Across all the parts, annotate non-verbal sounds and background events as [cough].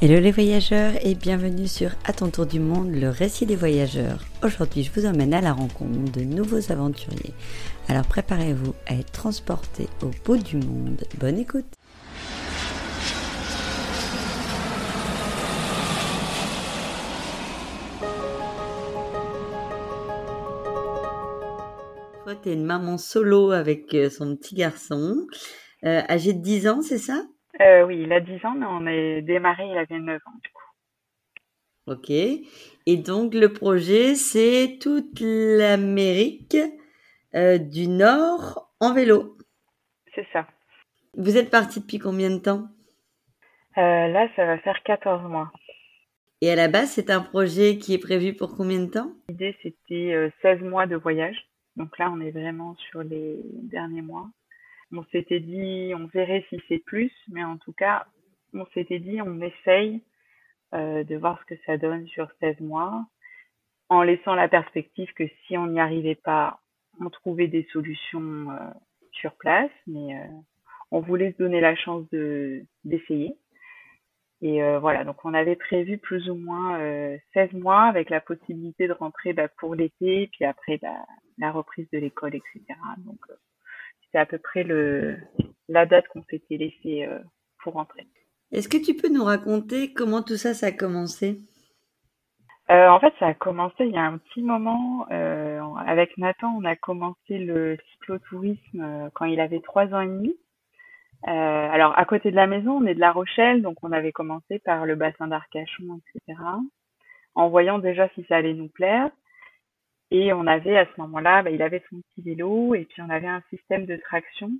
Hello les voyageurs et bienvenue sur À ton tour du monde, le récit des voyageurs. Aujourd'hui, je vous emmène à la rencontre de nouveaux aventuriers. Alors préparez-vous à être transportés au bout du monde. Bonne écoute Toi, t'es une maman solo avec euh, son petit garçon, euh, âgé de 10 ans, c'est ça? Euh, oui, il a 10 ans, mais on est démarré, il avait 9 ans, du coup. Ok. Et donc, le projet, c'est toute l'Amérique euh, du Nord en vélo. C'est ça. Vous êtes parti depuis combien de temps? Euh, là, ça va faire 14 mois. Et à la base, c'est un projet qui est prévu pour combien de temps? L'idée, c'était euh, 16 mois de voyage. Donc là, on est vraiment sur les derniers mois. On s'était dit, on verrait si c'est plus, mais en tout cas, on s'était dit, on essaye euh, de voir ce que ça donne sur 16 mois, en laissant la perspective que si on n'y arrivait pas, on trouvait des solutions euh, sur place, mais euh, on voulait se donner la chance de d'essayer. Et voilà, donc on avait prévu plus ou moins euh, 16 mois avec la possibilité de rentrer bah, pour l'été, puis après bah, la reprise de l'école, etc. Donc c'est à peu près le la date qu'on s'était laissé euh, pour rentrer. Est-ce que tu peux nous raconter comment tout ça, ça a commencé? Euh, en fait, ça a commencé il y a un petit moment. euh, avec Nathan, on a commencé le cyclotourisme quand il avait trois ans et demi. Alors, à côté de la maison, on est de La Rochelle, donc on avait commencé par le bassin d'Arcachon, etc. En voyant déjà si ça allait nous plaire. Et on avait à ce moment-là, bah, il avait son petit vélo et puis on avait un système de traction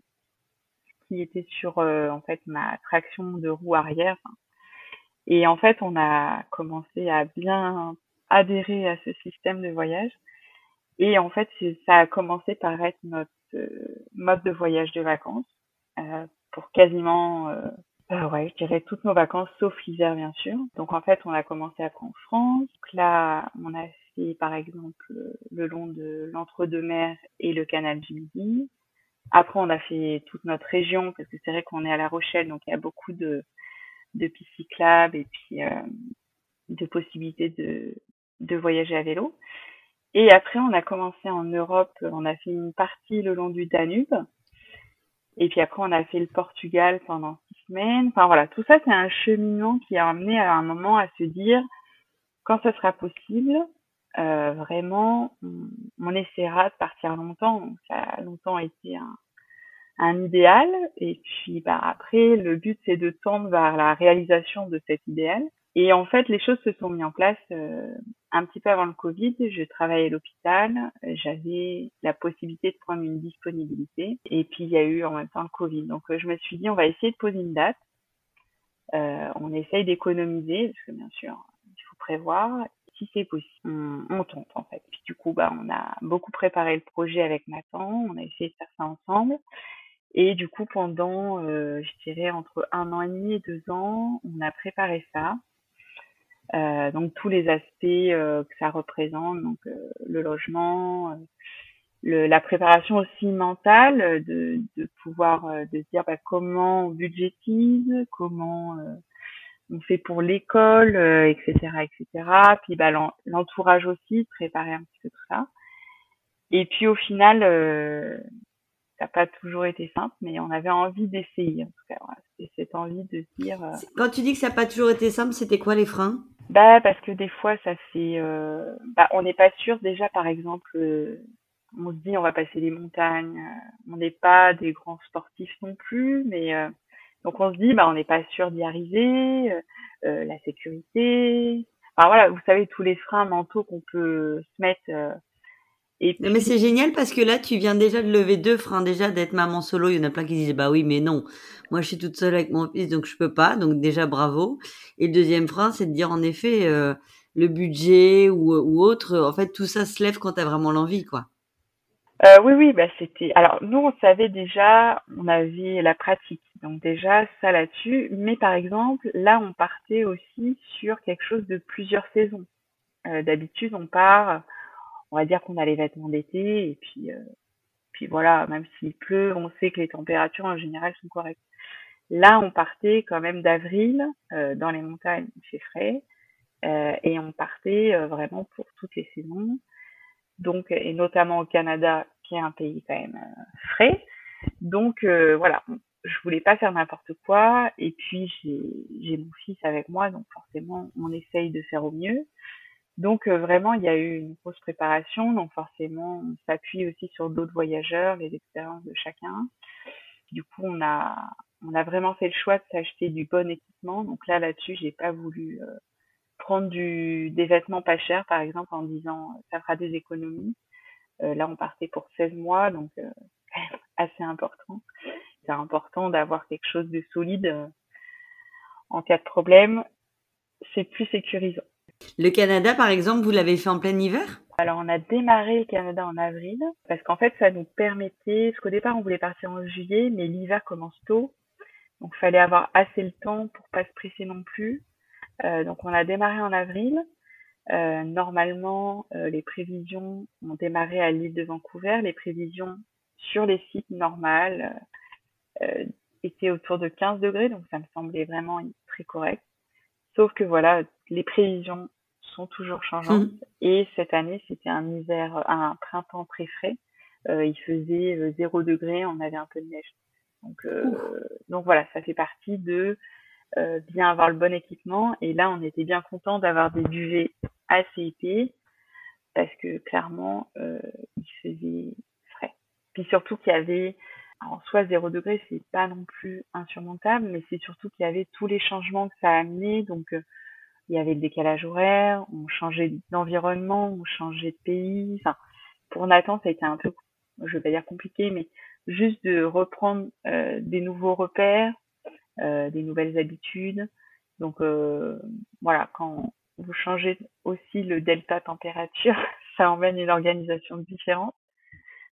qui était sur euh, en fait ma traction de roue arrière. Et en fait, on a commencé à bien adhérer à ce système de voyage. Et en fait, ça a commencé par être notre euh, mode de voyage de vacances euh, pour quasiment, euh, euh, ouais, je dirais toutes nos vacances, sauf l'hiver bien sûr. Donc en fait, on a commencé après en France. Là, on a par exemple le long de l'entre-deux-mers et le canal du Midi. Après, on a fait toute notre région parce que c'est vrai qu'on est à La Rochelle, donc il y a beaucoup de de cyclables et puis euh, de possibilités de, de voyager à vélo. Et après, on a commencé en Europe, on a fait une partie le long du Danube. Et puis après, on a fait le Portugal pendant six semaines. Enfin voilà, tout ça, c'est un cheminement qui a amené à un moment à se dire, quand ce sera possible, euh, vraiment, on, on essaiera de partir longtemps. Ça a longtemps été un, un idéal. Et puis, bah, après, le but, c'est de tendre vers la réalisation de cet idéal. Et en fait, les choses se sont mises en place euh, un petit peu avant le Covid. Je travaillais à l'hôpital, j'avais la possibilité de prendre une disponibilité. Et puis, il y a eu en même temps le Covid. Donc, je me suis dit, on va essayer de poser une date. Euh, on essaye d'économiser, parce que bien sûr, il faut prévoir. Si c'est possible, on, on tente en fait. Puis du coup, bah, on a beaucoup préparé le projet avec Nathan. On a essayé de faire ça ensemble. Et du coup, pendant, euh, je dirais, entre un an et demi et deux ans, on a préparé ça. Euh, donc tous les aspects euh, que ça représente, donc le logement, la préparation aussi mentale, de, de pouvoir de dire bah, comment on budgétise, comment on fait pour l'école, euh, etc., etc. Puis bah, l'en- l'entourage aussi, préparer un petit peu tout ça. Et puis au final, euh, ça n'a pas toujours été simple, mais on avait envie d'essayer. En tout cas, voilà. Cette envie de dire. euh, Quand tu dis que ça n'a pas toujours été simple, c'était quoi les freins? Bah parce que des fois ça fait euh, bah on n'est pas sûr déjà par exemple euh, on se dit on va passer les montagnes on n'est pas des grands sportifs non plus mais euh, donc on se dit bah on n'est pas sûr d'y arriver euh, euh, la sécurité enfin voilà vous savez tous les freins mentaux qu'on peut se mettre euh, et Mais c'est génial parce que là, tu viens déjà de lever deux freins. Déjà, d'être maman solo, il y en a plein qui disent, bah oui, mais non. Moi, je suis toute seule avec mon fils, donc je peux pas. Donc déjà, bravo. Et le deuxième frein, c'est de dire, en effet, euh, le budget ou, ou autre, en fait, tout ça se lève quand tu as vraiment l'envie, quoi. Euh, oui, oui, bah c'était. Alors nous, on savait déjà, on avait la pratique, donc déjà ça là-dessus. Mais par exemple, là, on partait aussi sur quelque chose de plusieurs saisons. Euh, D'habitude, on part, on va dire qu'on a les vêtements d'été, et puis, euh, puis voilà, même s'il pleut, on sait que les températures en général sont correctes. Là, on partait quand même d'avril dans les montagnes, il fait frais, et on partait vraiment pour toutes les saisons. Donc, et notamment au Canada, qui est un pays quand même frais. Donc voilà, je voulais pas faire n'importe quoi. Et puis j'ai mon fils avec moi, donc forcément on essaye de faire au mieux. Donc euh, vraiment il y a eu une grosse préparation, donc forcément on s'appuie aussi sur d'autres voyageurs, les expériences de chacun. Du coup on a vraiment fait le choix de s'acheter du bon équipement. Donc là là-dessus j'ai pas voulu euh, prendre des vêtements pas chers par exemple en disant ça fera des économies. Euh, là on partait pour 16 mois donc [laughs] assez important c'est important d'avoir quelque chose de solide euh, en cas de problème. C'est plus sécurisant. Le Canada, par exemple, vous l'avez fait en plein hiver? Alors, on a démarré le Canada en avril parce qu'en fait, ça nous permettait, parce qu'au départ, on voulait partir en juillet, mais l'hiver commence tôt. Donc, il fallait avoir assez le temps pour pas se presser non plus. Euh, donc, on a démarré en avril. Euh, normalement, les prévisions ont démarré à l'île de Vancouver. Les prévisions sur les sites normales était autour de 15 degrés, donc ça me semblait vraiment très correct. Sauf que voilà, les prévisions sont toujours changeantes. Mmh. Et cette année, c'était un hiver, un printemps très frais. Euh, il faisait 0 euh, degré, on avait un peu de neige. Donc, euh, donc voilà, ça fait partie de euh, bien avoir le bon équipement. Et là, on était bien content d'avoir des duvets assez épais parce que clairement, euh, il faisait frais. Puis surtout qu'il y avait en soi, 0 degré, c'est pas non plus insurmontable, mais c'est surtout qu'il y avait tous les changements que ça a amené. Donc, euh, il y avait le décalage horaire, on changeait d'environnement, on changeait de pays. Enfin, pour Nathan, ça a été un peu, je vais pas dire compliqué, mais juste de reprendre euh, des nouveaux repères, euh, des nouvelles habitudes. Donc, voilà, quand vous changez aussi le delta température, [laughs] ça emmène une organisation différente.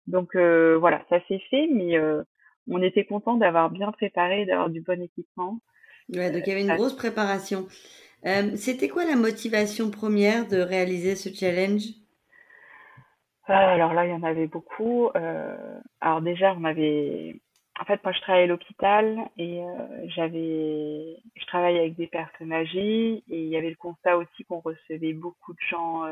Donc euh, voilà, ça s'est fait, mais euh, on était content d'avoir bien préparé, d'avoir du bon équipement. Ouais, donc il y avait une grosse préparation. Euh, C'était quoi la motivation première de réaliser ce challenge? Alors là, il y en avait beaucoup. alors déjà, on avait en fait, moi, je travaillais à l'hôpital et j'avais, je travaillais avec des personnes âgées et il y avait le constat aussi qu'on recevait beaucoup de gens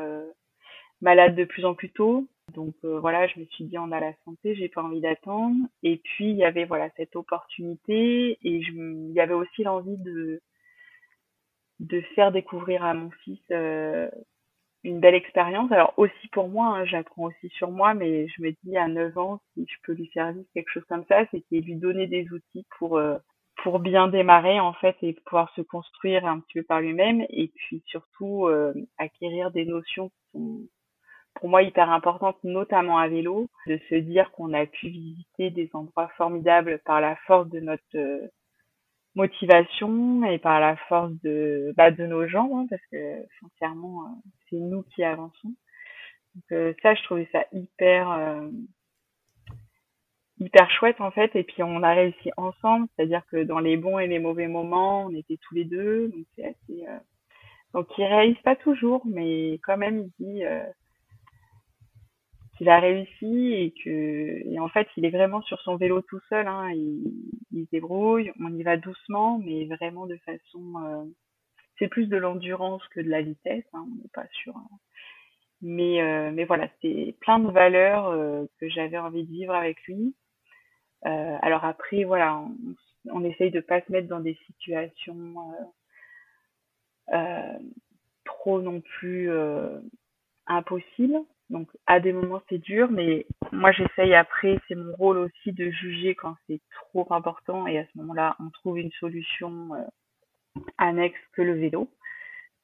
malades de plus en plus tôt. Donc euh, voilà, je me suis dit on a la santé, j'ai pas envie d'attendre. Et puis il y avait voilà cette opportunité et il y avait aussi l'envie de de faire découvrir à mon fils euh, une belle expérience. Alors aussi pour moi, hein, j'apprends aussi sur moi, mais je me dis à 9 ans si je peux lui faire vivre quelque chose comme ça, c'est lui donner des outils pour euh, pour bien démarrer en fait et pouvoir se construire un petit peu par lui-même et puis surtout acquérir des notions qui sont pour moi hyper importante, notamment à vélo, de se dire qu'on a pu visiter des endroits formidables par la force de notre euh, motivation et par la force de bah, de nos jambes, hein, parce que sincèrement, euh, c'est nous qui avançons. Donc euh, ça, je trouvais ça hyper hyper chouette en fait. Et puis on a réussi ensemble, c'est-à-dire que dans les bons et les mauvais moments, on était tous les deux, donc c'est assez. Donc il réalise pas toujours, mais quand même il dit qu'il a réussi et que et en fait il est vraiment sur son vélo tout seul hein, il, il se débrouille on y va doucement mais vraiment de façon euh, c'est plus de l'endurance que de la vitesse hein, on n'est pas sûr hein. mais euh, mais voilà c'est plein de valeurs euh, que j'avais envie de vivre avec lui. Alors après voilà on, on, essaye de pas se mettre dans des situations trop non plus impossibles donc à des moments c'est dur, mais moi j'essaye après, c'est mon rôle aussi de juger quand c'est trop important et à ce moment-là on trouve une solution euh, annexe que le vélo.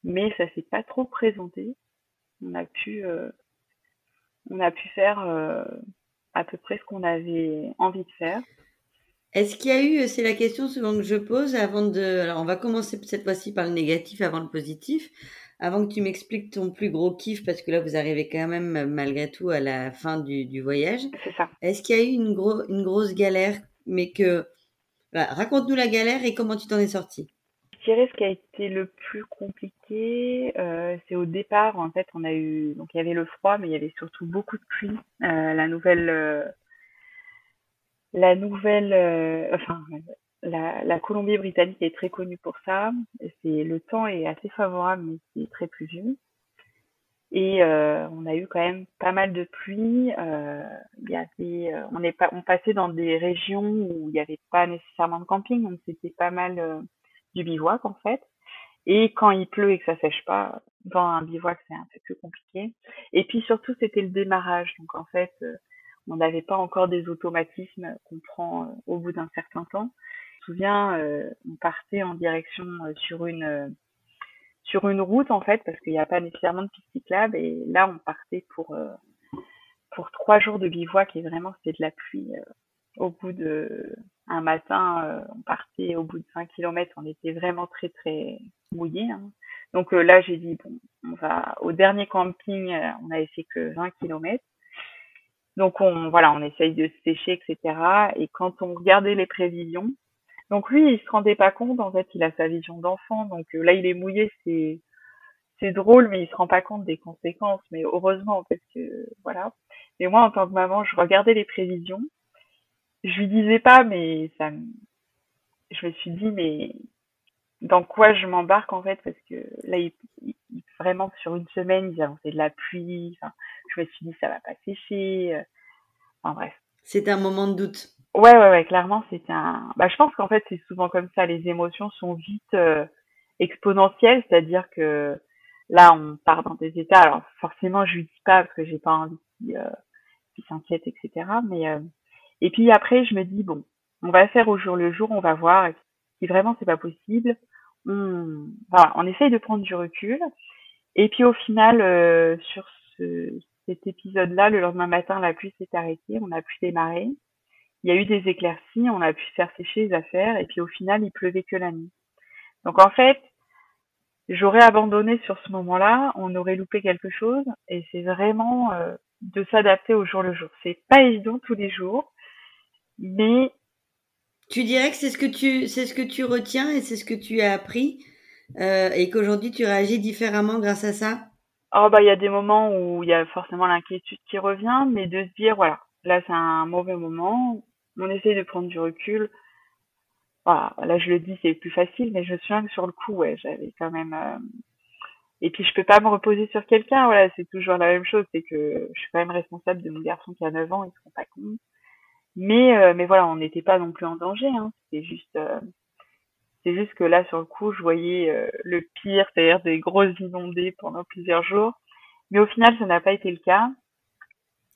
Mais ça s'est pas trop présenté. On a pu, euh, on a pu faire euh, à peu près ce qu'on avait envie de faire. Est-ce qu'il y a eu, c'est la question souvent que je pose avant de, alors on va commencer cette fois-ci par le négatif avant le positif. Avant que tu m'expliques ton plus gros kiff, parce que là, vous arrivez quand même, malgré tout, à la fin du, du voyage. C'est ça. Est-ce qu'il y a eu une, gros, une grosse galère, mais que... Bah, Raconte-nous la galère et comment tu t'en es sorti. Je dirais ce qui a été le plus compliqué, euh, c'est au départ, en fait, on a eu... Donc, il y avait le froid, mais il y avait surtout beaucoup de pluie. Euh, la nouvelle... Euh, la nouvelle... Euh, enfin, la, Colombie-Britannique est très connue pour ça. Le temps est assez favorable, mais c'est très pluvieux. Et euh, on a eu quand même pas mal de pluie. Euh, euh, on est passait dans des régions où il n'y avait pas nécessairement de camping, donc c'était pas mal du bivouac en fait. Et quand il pleut et que ça sèche pas, dans un bivouac c'est un peu plus compliqué. Et puis surtout c'était le démarrage, donc en fait on n'avait pas encore des automatismes qu'on prend au bout d'un certain temps. Souviens, on partait en direction sur une sur une route en fait parce qu'il n'y a pas nécessairement de piste cyclable et là on partait pour euh, pour trois jours de bivouac et vraiment c'était de la pluie euh, au bout de un matin euh, on partait au bout de 5 km on était vraiment très très mouillé hein. donc là j'ai dit bon on va au dernier camping on avait fait que 20 km donc on voilà on essaye de sécher etc et quand on regardait les prévisions donc lui, il se rendait pas compte, en fait, il a sa vision d'enfant. Donc euh, là, il est mouillé, c'est c'est drôle, mais il se rend pas compte des conséquences. Mais heureusement, parce que voilà. Mais moi, en tant que maman, je regardais les prévisions. Je lui disais pas, mais ça, je me suis dit, mais dans quoi je m'embarque en fait, parce que là, vraiment sur une semaine, ils fait de la pluie. Enfin, je me suis dit, ça va pas sécher. Enfin bref. C'est un moment de doute. Ouais, ouais, ouais, clairement, c'était un. Bah, je pense qu'en fait, c'est souvent comme ça. Les émotions sont vite euh, exponentielles, c'est-à-dire que là, on part dans des états. Alors, forcément, je lui dis pas parce que j'ai pas envie qu'il euh, s'inquiète, etc. Mais euh, et puis après, je me dis bon, on va faire au jour le jour, on va voir. Si vraiment c'est pas possible, on voilà, on essaye de prendre du recul. Et puis au final, euh, sur ce, cet épisode-là, le lendemain matin, la pluie s'est arrêtée, on a pu démarrer il y a eu des éclaircies, on a pu faire sécher les affaires, et puis au final, il pleuvait que la nuit. Donc en fait, j'aurais abandonné sur ce moment-là, on aurait loupé quelque chose, et c'est vraiment euh, de s'adapter au jour le jour. C'est pas évident tous les jours, mais tu dirais que c'est ce que tu c'est ce que tu retiens et c'est ce que tu as appris euh, et qu'aujourd'hui tu réagis différemment grâce à ça? Oh bah il y a des moments où il y a forcément l'inquiétude qui revient, mais de se dire voilà là c'est un mauvais moment, on essaye de prendre du recul. Voilà, là je le dis, c'est plus facile, mais je me souviens que sur le coup, ouais, j'avais quand même. Euh, et puis je peux pas me reposer sur quelqu'un, voilà, c'est toujours la même chose, c'est que je suis quand même responsable de mon garçon qui a 9 ans, ils se rend pas compte. Mais euh, mais voilà, on n'était pas non plus en danger, hein. C'est juste euh, c'est juste que là sur le coup, je voyais le pire, c'est-à-dire des grosses inondées pendant plusieurs jours. Mais au final, ça n'a pas été le cas.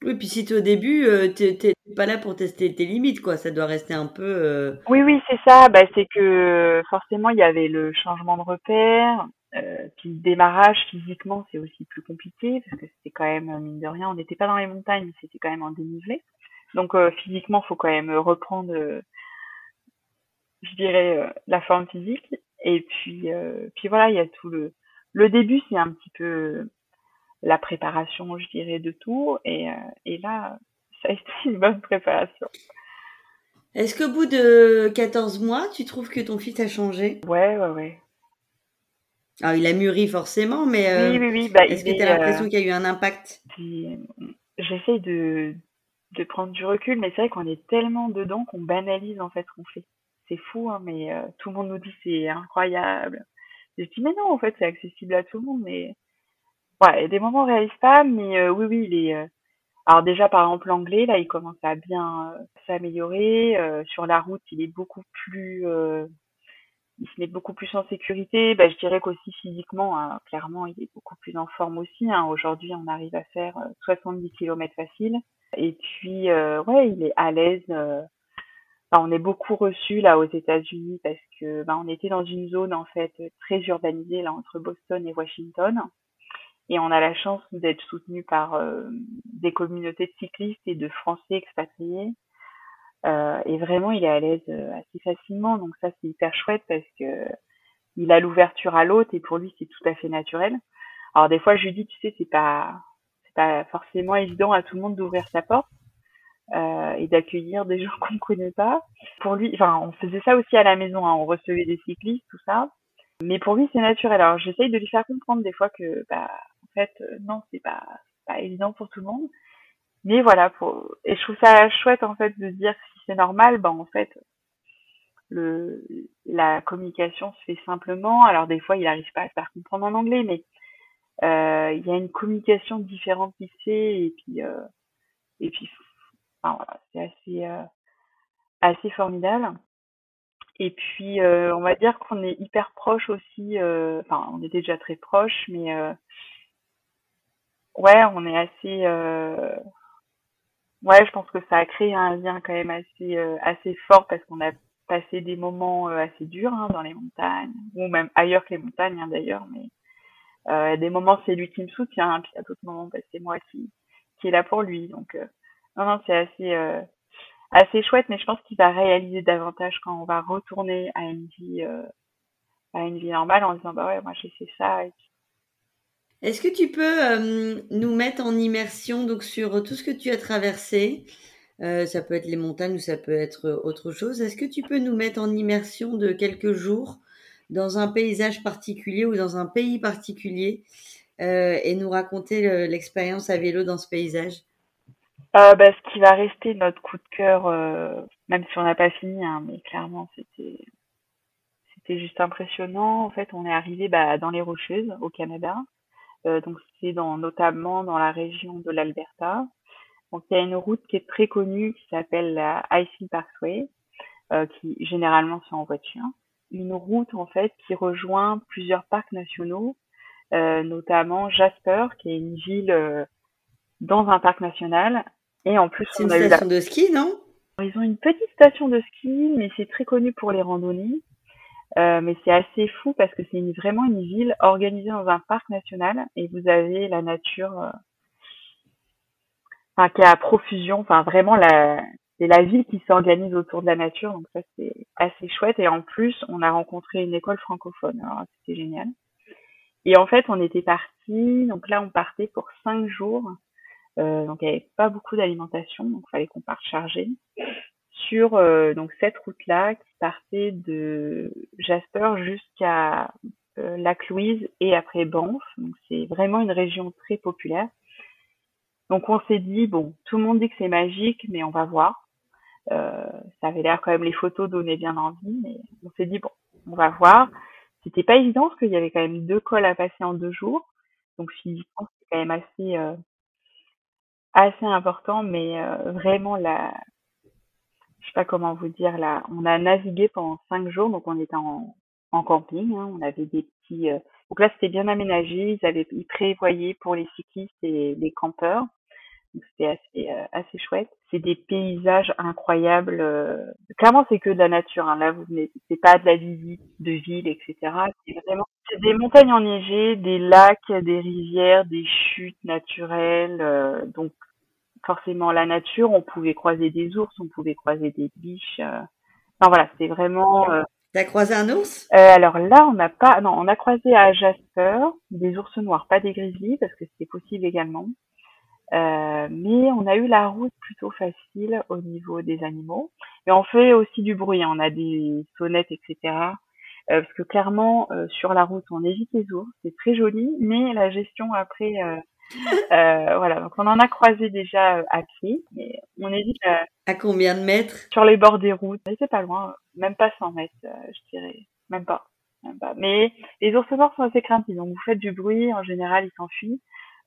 Oui, puis si au début, euh, tu t'es pas là pour tester tes limites, quoi. Ça doit rester un peu. Euh, oui, oui, c'est ça. Bah, c'est que forcément, il y avait le changement de repère. Euh, puis le démarrage physiquement, c'est aussi plus compliqué parce que c'était quand même mine de rien, on n'était pas dans les montagnes, mais c'était quand même en dénivelé. Donc euh, physiquement, faut quand même reprendre, je dirais, la forme physique. Et puis, puis voilà, il y a tout le le début, c'est un petit peu la préparation, je dirais, de tout. Et, euh, et là, ça a été [laughs] une bonne préparation. Est-ce qu'au bout de 14 mois, tu trouves que ton fils a changé? Ouais, ouais, ouais. Alors, il a mûri forcément, mais euh, oui, oui, oui. Bah, est-ce que tu as l'impression euh, qu'il y a eu un impact? J'essaye de, de prendre du recul, mais c'est vrai qu'on est tellement dedans qu'on banalise en fait ce qu'on fait. C'est fou, hein, mais tout le monde nous dit c'est incroyable. Je dis mais non, en fait c'est accessible à tout le monde, mais Ouais, il y a des moments où réalise pas, mais euh, oui, oui, il est. Euh, alors déjà, par exemple, l'anglais, là, il commence à bien euh, s'améliorer. sur la route, il est beaucoup plus, il se met beaucoup plus en sécurité. Bah, je dirais qu'aussi physiquement, hein, clairement, il est beaucoup plus en forme aussi. Hein. Aujourd'hui, on arrive à faire 70 km facile. Et puis, ouais, il est à l'aise. Bah, on est beaucoup reçu là aux États-Unis parce que bah, on était dans une zone en fait très urbanisée là entre Boston et Washington et on a la chance d'être soutenu par euh, des communautés de cyclistes et de Français expatriés. Euh, et vraiment, il est à l'aise euh, assez facilement, donc ça c'est hyper chouette parce que il a l'ouverture à l'autre et pour lui c'est tout à fait naturel. Alors des fois je lui dis, tu sais, c'est pas c'est pas forcément évident à tout le monde d'ouvrir sa porte euh, et d'accueillir des [laughs] gens qu'on ne connaît pas. Pour lui, enfin, on faisait ça aussi à la maison, hein, on recevait des cyclistes, tout ça. Mais pour lui, c'est naturel. Alors, j'essaye de lui faire comprendre des fois que, bah, fait, euh, non, c'est pas, pas évident pour tout le monde. Mais voilà, et je trouve ça chouette, en fait, de dire si c'est normal, bah, en fait, la communication se fait simplement. Alors des fois, il n'arrive pas à se faire comprendre en anglais, mais euh, il y a une communication différente qui se fait et puis euh, et puis enfin, voilà, c'est assez assez formidable. Et puis on va dire qu'on est hyper proche aussi. Enfin, on était déjà très proche, mais ouais, on est assez. ouais, je pense que ça a créé un lien quand même assez assez fort parce qu'on a passé des moments assez durs hein, dans les montagnes ou même ailleurs que les montagnes hein, d'ailleurs, mais euh, des moments, c'est lui qui me soutient, puis à d'autres moments, bah, c'est moi qui, qui est là pour lui. Donc, euh, non, non, c'est assez, euh, assez chouette, mais je pense qu'il va réaliser davantage quand on va retourner à une vie, euh, à une vie normale en disant, bah ouais, moi j'ai fait ça. Est-ce que tu peux nous mettre en immersion donc sur tout ce que tu as traversé? Ça peut être les montagnes ou ça peut être autre chose. Est-ce que tu peux nous mettre en immersion de quelques jours dans un paysage particulier ou dans un pays particulier euh, et nous raconter l'expérience à vélo dans ce paysage? Euh, bah, Ce qui va rester notre coup de cœur, euh, même si on n'a pas fini, hein, mais clairement c'était juste impressionnant. En fait, on est arrivé bah, dans les Rocheuses au Canada, euh, donc c'est dans notamment dans la région de l'Alberta. Donc il y a une route qui est très connue qui s'appelle la Icy Parkway, euh, qui généralement c'est en voiture une route en fait qui rejoint plusieurs parcs nationaux, euh, notamment Jasper, qui est une ville euh, dans un parc national. Et en plus, c'est une station de ski, non? Ils ont une petite station de ski, mais c'est très connu pour les randonnées. Euh, mais c'est assez fou parce que c'est vraiment une ville organisée dans un parc national et vous avez la nature, euh, enfin, qui a profusion, enfin vraiment la, c'est la ville qui s'organise autour de la nature, donc ça c'est assez chouette. Et en plus, on a rencontré une école francophone, alors c'était génial. Et en fait, on était parti, donc là on partait pour cinq jours, euh, donc il n'y avait pas beaucoup d'alimentation, donc il fallait qu'on parte chargé sur euh, donc cette route-là qui partait de Jasper jusqu'à euh, Lac Louise et après Banff. Donc c'est vraiment une région très populaire. Donc on s'est dit bon, tout le monde dit que c'est magique, mais on va voir. Euh, ça avait l'air quand même, les photos donnaient bien envie, mais on s'est dit, bon, on va voir. C'était pas évident parce qu'il y avait quand même deux cols à passer en deux jours. Donc physiquement, c'est quand même assez, euh, assez important, mais euh, vraiment la, je sais pas comment vous dire là, on a navigué pendant cinq jours, donc on était en, camping, hein, on avait des petits, donc là c'était bien aménagé, ils avaient, ils prévoyaient pour les cyclistes et les campeurs c'était assez, euh, assez chouette. C'est des paysages incroyables. Euh, clairement, c'est que de la nature. Hein. Là, vous venez, c'est pas de la visite de ville, etc. C'est vraiment des montagnes enneigées, des lacs, des rivières, des chutes naturelles. Euh, donc, forcément, la nature. On pouvait croiser des ours, on pouvait croiser des biches. Non, voilà, c'est vraiment. T'as croisé un ours? Alors là, on n'a pas. Non, on a croisé à Jasper des ours noirs, pas des grizzlies, parce que c'était possible également. Euh, mais on a eu la route plutôt facile au niveau des animaux. Et on fait aussi du bruit, hein. on a des sonnettes, etc. Euh, parce que clairement, euh, sur la route, on évite les ours, c'est très joli, mais la gestion après, [laughs] voilà. Donc on en a croisé déjà à pied, mais on évite. à combien de mètres? Sur les bords des routes, c'est pas loin, même pas 100 mètres, je dirais, même pas, même pas. Mais les ours noirs sont assez craintifs, donc vous faites du bruit, en général, ils s'enfuient.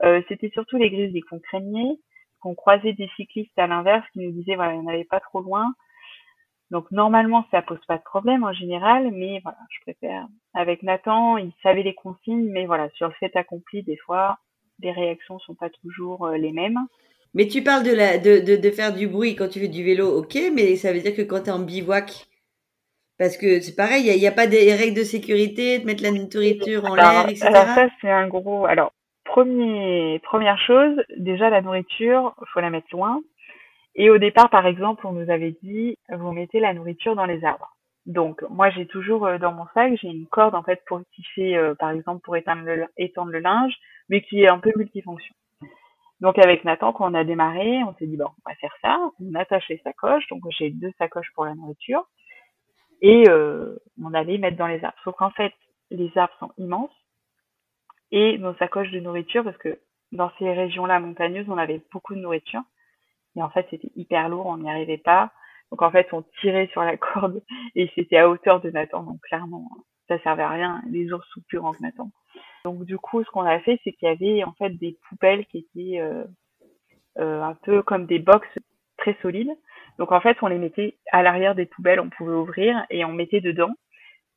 Euh, c'était surtout les grizzlies qu'on craignait, qu'on croisait des cyclistes à l'inverse qui nous disaient voilà, il n'y avait pas trop loin. Donc normalement ça pose pas de problème en général, mais voilà, je préfère. Avec Nathan, il savait les consignes, mais voilà, sur le fait accompli, des fois, les réactions sont pas toujours euh, les mêmes. Mais tu parles de, la, de, de, de, faire du bruit quand tu fais du vélo, ok, mais ça veut dire que quand tu es en bivouac, parce que c'est pareil, il n'y a, a, pas des règles de sécurité, de mettre la nourriture en l'air, etc. Alors ça, c'est un gros... Alors, Premier, première chose, déjà la nourriture, faut la mettre loin. Et au départ, par exemple, on nous avait dit, vous mettez la nourriture dans les arbres. Donc, moi, j'ai toujours euh, dans mon sac, j'ai une corde en fait pour fait, euh, par exemple, pour étendre le, étendre le linge, mais qui est un peu multifonction. Donc, avec Nathan, quand on a démarré, on s'est dit bon, on va faire ça. On attache les sacoches. Donc, j'ai deux sacoches pour la nourriture et euh, on allait mettre dans les arbres. Sauf qu'en fait, les arbres sont immenses et nos sacoches de nourriture parce que dans ces régions-là montagneuses, on avait beaucoup de nourriture. Et en fait, c'était hyper lourd, on n'y arrivait pas. Donc en fait, on tirait sur la [laughs] corde et c'était à hauteur de Nathan. Donc clairement, ça servait à rien. Les ours sont plus grands que Nathan. Donc du coup, ce qu'on a fait, c'est qu'il y avait en fait des poubelles qui étaient euh, euh, un peu comme des box très solides. Donc en fait, on les mettait à l'arrière des poubelles, on pouvait ouvrir et on mettait dedans.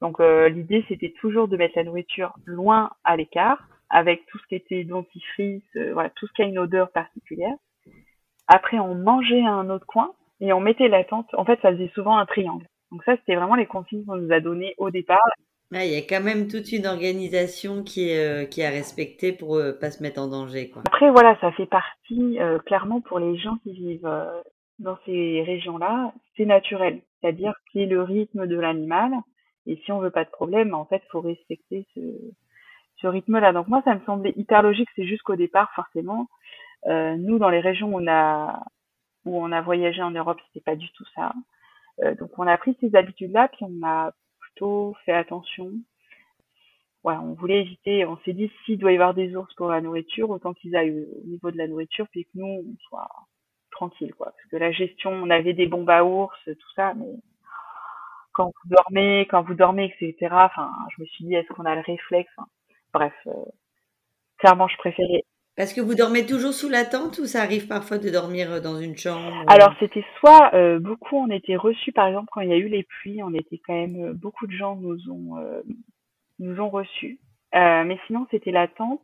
Donc euh, l'idée, c'était toujours de mettre la nourriture loin à l'écart, avec tout ce qui était dentifrice, voilà, tout ce qui a une odeur particulière. Après, on mangeait à un autre coin et on mettait la tente. En fait, ça faisait souvent un triangle. Donc ça, c'était vraiment les consignes qu'on nous a données au départ. Il y a quand même toute une organisation qui est, euh, qui est à respecter pour euh, pas se mettre en danger. Quoi. Après, voilà, ça fait partie, euh, clairement, pour les gens qui vivent dans ces régions-là, c'est naturel. C'est-à-dire que c'est le rythme de l'animal. Et si on veut pas de problème, en fait, faut respecter ce, ce rythme-là. Donc moi, ça me semblait hyper logique. C'est juste qu'au départ, forcément, nous, dans les régions où on a où on a voyagé en Europe, c'était pas du tout ça. Euh, donc on a pris ces habitudes-là, puis on a plutôt fait attention. Voilà, on voulait éviter, on s'est dit s'il doit y avoir des ours pour la nourriture, autant qu'ils aillent au niveau de la nourriture, puis que nous on soit tranquille quoi. Parce que la gestion, on avait des bombes à ours, tout ça, mais quand vous dormez, quand vous dormez, etc. Enfin, je me suis dit est-ce qu'on a le réflexe. bref, euh, clairement je préférais parce que vous dormez toujours sous la tente ou ça arrive parfois de dormir euh, dans une chambre Alors c'était soit euh, beaucoup on était reçus par exemple quand il y a eu les pluies, on était quand même euh, beaucoup de gens nous ont nous ont reçus. mais sinon c'était la tente.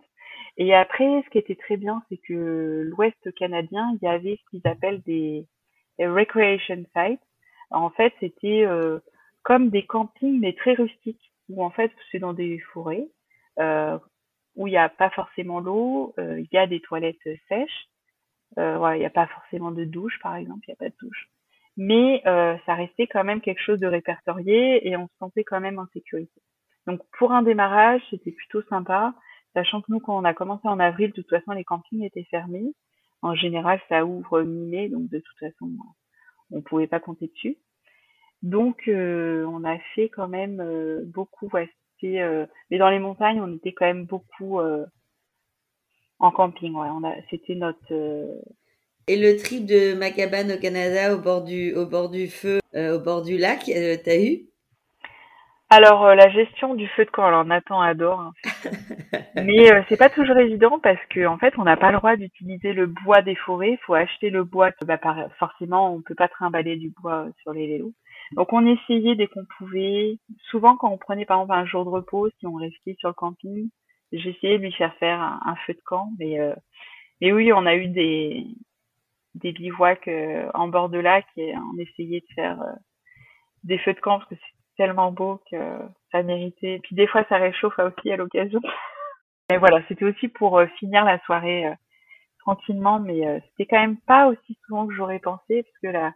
Et après ce qui était très bien c'est que l'Ouest canadien il y avait ce qu'ils appellent des, recreation sites. En fait c'était comme des campings mais très rustiques où en fait c'est dans des forêts où il n'y a pas forcément l'eau, euh, il y a des toilettes sèches, euh, il n'y a pas forcément de douche par exemple, il n'y a pas de douche. Mais euh, ça restait quand même quelque chose de répertorié et on se sentait quand même en sécurité. Donc pour un démarrage, c'était plutôt sympa, sachant que nous quand on a commencé en avril, de toute façon les campings étaient fermés. En général, ça ouvre mi-mai, donc de toute façon, on pouvait pas compter dessus. Donc, on a fait quand même beaucoup, ouais, euh, mais dans les montagnes, on était quand même beaucoup euh, en camping. Ouais, on a, c'était notre. Euh, Et le trip de ma cabane au Canada, au bord du, au bord du feu, au bord du lac, t'as eu? Alors la gestion du feu de camp, alors Nathan adore, hein. [laughs] mais c'est pas toujours évident parce que en fait on n'a pas le droit d'utiliser le bois des forêts, il faut acheter le bois. Bah, forcément on peut pas trimballer du bois sur les vélos. Donc on essayait dès qu'on pouvait. Souvent quand on prenait par exemple un jour de repos, si on restait sur le camping, j'essayais de lui faire faire un, feu de camp. Mais, euh, mais oui, on a eu des, des bivouacs euh, en bord de lac et on essayait de faire euh, des feux de camp parce que c'est tellement beau que ça méritait. Puis des fois ça réchauffe aussi à l'occasion. [laughs] Mais voilà, c'était aussi pour finir la soirée tranquillement, mais c'était quand même pas aussi souvent que j'aurais pensé parce que la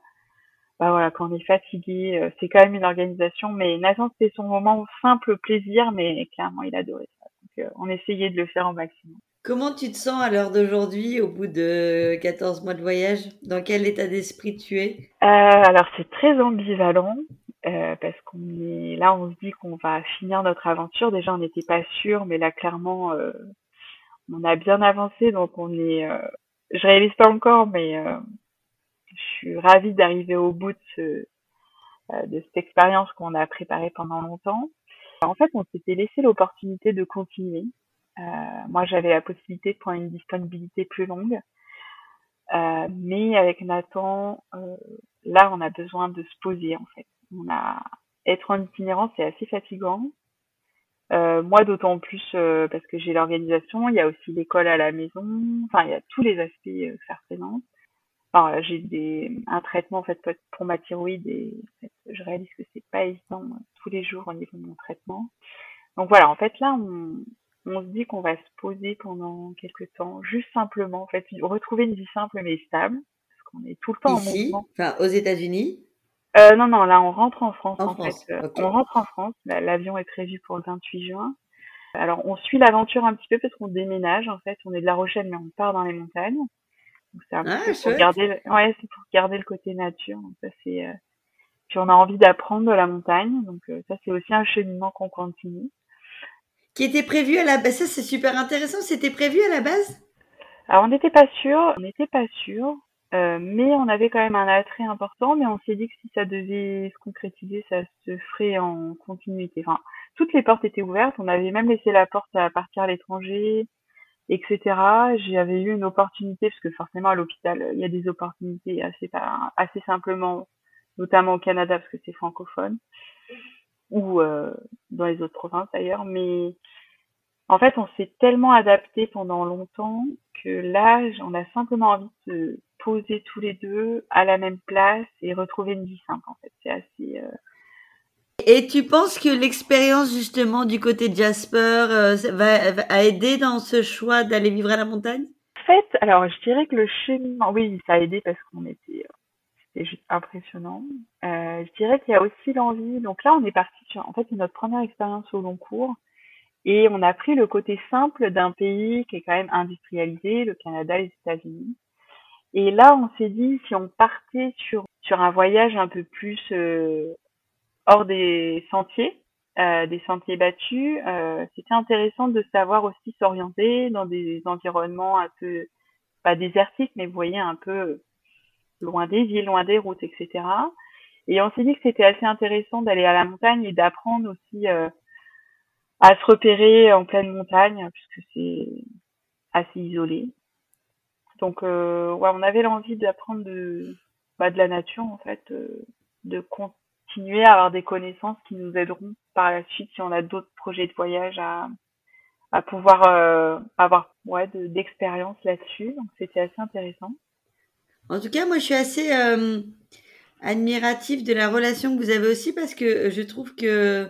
bah voilà, quand on est fatigué, euh, c'est quand même une organisation. Mais Nathan, c'était son moment simple plaisir, mais clairement, il adorait ça. Donc, euh, on essayait de le faire au maximum. Comment tu te sens à l'heure d'aujourd'hui, au bout de 14 mois de voyage? Dans quel état d'esprit tu es? Euh, Alors, c'est très ambivalent. parce qu'on est là, on se dit qu'on va finir notre aventure. Déjà, on n'était pas sûr, mais là, clairement, on a bien avancé, donc on est. je réalise pas encore, mais je suis ravie d'arriver au bout de, euh, de cette expérience qu'on a préparée pendant longtemps. En fait, on s'était laissé l'opportunité de continuer. Euh, moi, j'avais la possibilité de prendre une disponibilité plus longue. Euh, mais avec Nathan, euh, là, on a besoin de se poser, en fait. On a être en itinérance, c'est assez fatigant. Euh, moi, d'autant plus parce que j'ai l'organisation, il y a aussi l'école à la maison, enfin, il y a tous les aspects que ça représente j'ai des un traitement en fait pour ma thyroïde et je réalise que c'est pas évident euh, tous les jours au niveau de mon traitement. Donc voilà, en fait là on, on se dit qu'on va se poser pendant quelques temps, juste simplement en fait retrouver une vie simple mais stable parce qu'on est tout le temps Ici, en mouvement. Enfin aux États-Unis? Euh, non non, là on rentre en France en, fait. Euh, on rentre en France. L'avion est prévu pour le 28 juin. Alors on suit l'aventure un petit peu parce qu'on déménage en fait. On est de La Rochelle mais on part dans les montagnes c'est un ah, pour garder, le... ouais, c'est pour garder le côté nature. Donc ça c'est, euh, puis on a envie d'apprendre de la montagne, donc euh, ça c'est aussi un cheminement qu'on continue. Qui était prévu à la base, ça c'est super intéressant. C'était prévu à la base? Alors on n'était pas sûr, on n'était pas sûr. Euh, mais on avait quand même un attrait important, mais on s'est dit que si ça devait se concrétiser, ça se ferait en continuité. Enfin, toutes les portes étaient ouvertes. On avait même laissé la porte à partir à l'étranger, etc. J'avais eu une opportunité, parce que forcément à l'hôpital, il y a des opportunités assez, assez simplement, notamment au Canada, parce que c'est francophone, ou euh, dans les autres provinces d'ailleurs. Mais en fait, on s'est tellement adapté pendant longtemps que là, on a simplement envie de poser tous les deux à la même place et retrouver une vie simple. En fait, c'est assez. Euh, et tu penses que l'expérience justement du côté Jasper euh, va, va aider dans ce choix d'aller vivre à la montagne? En fait, alors je dirais que le cheminement, oui, ça a aidé parce qu'on était, euh, c'était juste impressionnant. Euh, je dirais qu'il y a aussi l'envie. Donc là, on est parti sur, en fait, c'est notre première expérience au long cours. Et on a pris le côté simple d'un pays qui est quand même industrialisé, le Canada, les États-Unis. Et là, on s'est dit, si on partait sur, sur un voyage un peu plus euh, hors des sentiers, euh, des sentiers battus, euh, c'était intéressant de savoir aussi s'orienter dans des environnements un peu, pas désertiques, mais vous voyez, un peu loin des villes, loin des routes, etc. Et on s'est dit que c'était assez intéressant d'aller à la montagne et d'apprendre aussi euh, à se repérer en pleine montagne, puisque c'est assez isolé. Donc, euh, ouais, on avait l'envie d'apprendre de, bah, de la nature, en fait, euh, de continuer à avoir des connaissances qui nous aideront par la suite si on a d'autres projets de voyage à, à pouvoir euh, avoir ouais, d'expérience là-dessus. Donc, c'était assez intéressant. En tout cas, moi, je suis assez euh, admiratif de la relation que vous avez aussi parce que je trouve que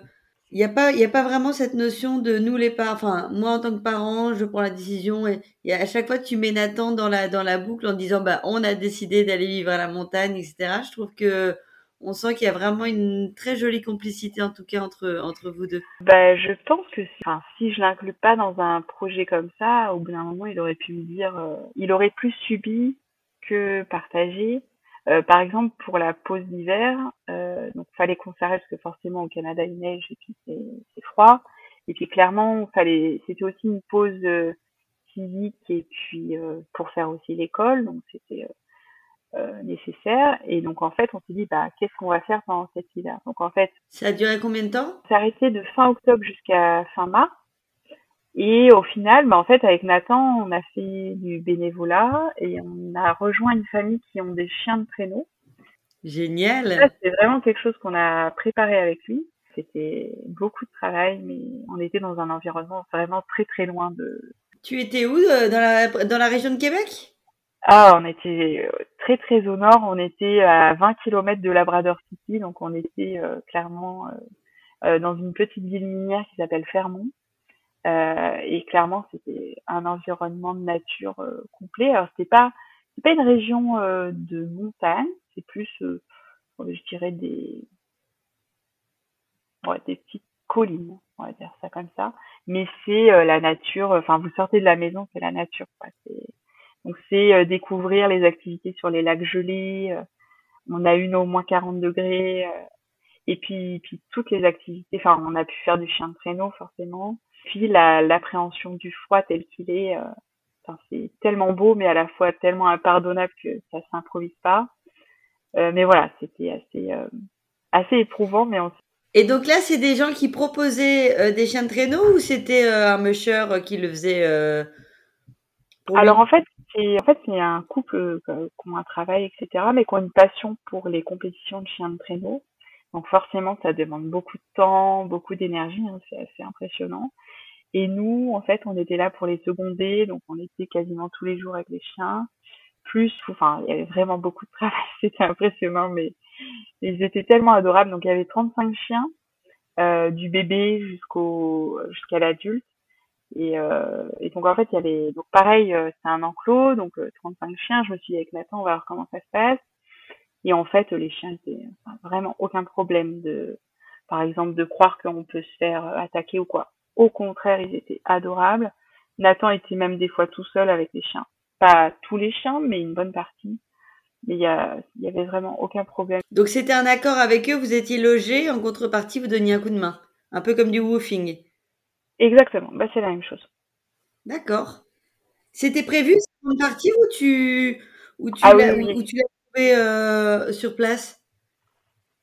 il n'y a pas, il a pas vraiment cette notion de nous les parents. Enfin, moi en tant que parent, je prends la décision et, et, à chaque fois tu mets Nathan dans la dans la boucle en disant bah on a décidé d'aller vivre à la montagne, etc. Je trouve que on sent qu'il y a vraiment une très jolie complicité en tout cas entre entre vous deux. Bah, je pense que si, enfin, si je l'inclus pas dans un projet comme ça, au bout d'un moment, il aurait pu me dire, euh, il aurait plus subi que partagé. Euh, par exemple, pour la pause d'hiver, euh, donc fallait qu'on s'arrête parce que forcément au Canada il neige et puis c'est froid. Et puis clairement, fallait, c'était aussi une pause euh, physique et puis euh, pour faire aussi l'école, donc c'était euh, nécessaire. Et donc en fait, on s'est dit bah qu'est-ce qu'on va faire pendant cet hiver? Donc en fait, ça a duré combien de temps? Ça arrêté de fin octobre jusqu'à fin mars. Et au final, bah, en fait, avec Nathan, on a fait du bénévolat et on a rejoint une famille qui ont des chiens de traîneau. Génial. C'est vraiment quelque chose qu'on a préparé avec lui. C'était beaucoup de travail, mais on était dans un environnement vraiment très très loin de. Tu étais où euh, dans la dans la région de Québec? Ah, on était euh, très très au nord. On était à 20 km de Labrador City, donc on était euh, clairement euh, dans une petite ville minière qui s'appelle Fermont. Et clairement, c'était un environnement de nature complet. Alors, c'était pas, c'est pas une région de montagne, c'est plus, je dirais des, ouais, des petites collines, on va dire ça comme ça. Mais c'est la nature. Enfin, vous sortez de la maison, c'est la nature. Quoi. Donc, c'est découvrir les activités sur les lacs gelés. on a une au moins 40 degrés. et puis, puis toutes les activités. Enfin, on a pu faire du chien de traîneau forcément. Puis l'appréhension du froid tel qu'il est, euh, c'est tellement beau, mais à la fois tellement impardonnable que ça s'improvise pas. Euh, mais voilà, c'était assez euh, assez éprouvant, mais on... Et donc là, c'est des gens qui proposaient euh, des chiens de traîneau ou c'était euh, un musher qui le faisait Alors en fait, c'est en fait c'est un couple qui ont un travail, etc., mais qui ont une passion pour les compétitions de chiens de traîneau. Donc forcément, ça demande beaucoup de temps, beaucoup d'énergie, hein, c'est assez impressionnant. Et nous, en fait, on était là pour les seconder, donc on était quasiment tous les jours avec les chiens. Plus, enfin, il y avait vraiment beaucoup de travail, [laughs] c'était impressionnant, mais ils étaient tellement adorables. Donc il y avait 35 chiens, euh, du bébé jusqu'au jusqu'à l'adulte. Et, euh, et donc en fait, il y avait donc pareil, euh, c'est un enclos, donc 35 euh, chiens. Je me suis dit avec Nathan, on va voir comment ça se passe. Et en fait, les chiens étaient vraiment aucun problème de, par exemple, de croire qu'on peut se faire attaquer ou quoi. Au contraire, ils étaient adorables. Nathan était même des fois tout seul avec les chiens. Pas tous les chiens, mais une bonne partie. Mais il y, y avait vraiment aucun problème. Donc c'était un accord avec eux, vous étiez logé, en contrepartie, vous donniez un coup de main. Un peu comme du woofing. Exactement, bah, c'est la même chose. D'accord. C'était prévu, cette partie, ou tu, Ou tu ah l'as trouvé euh, sur place?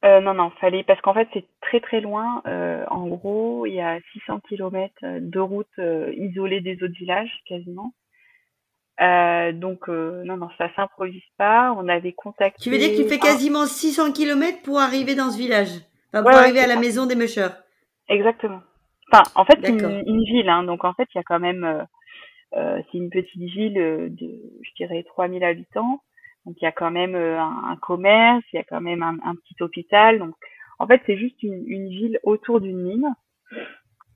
Euh, non, non, fallait parce qu'en fait c'est très très loin. Euh, en gros, il y a 600 km de route euh, isolée des autres villages quasiment. Donc non, non, ça s'improvise pas. On avait contacté. Tu veux dire que tu fais quasiment 600 km pour arriver dans ce village, enfin, pour arriver à la maison des Mushers? Exactement. Enfin, en fait, c'est une, une, ville, hein, donc en fait, il y a quand même, c'est une petite ville de, je dirais, 3000 habitants. Donc il y a quand même euh, un, commerce, il y a quand même un, petit hôpital. Donc en fait c'est juste une, ville autour d'une mine.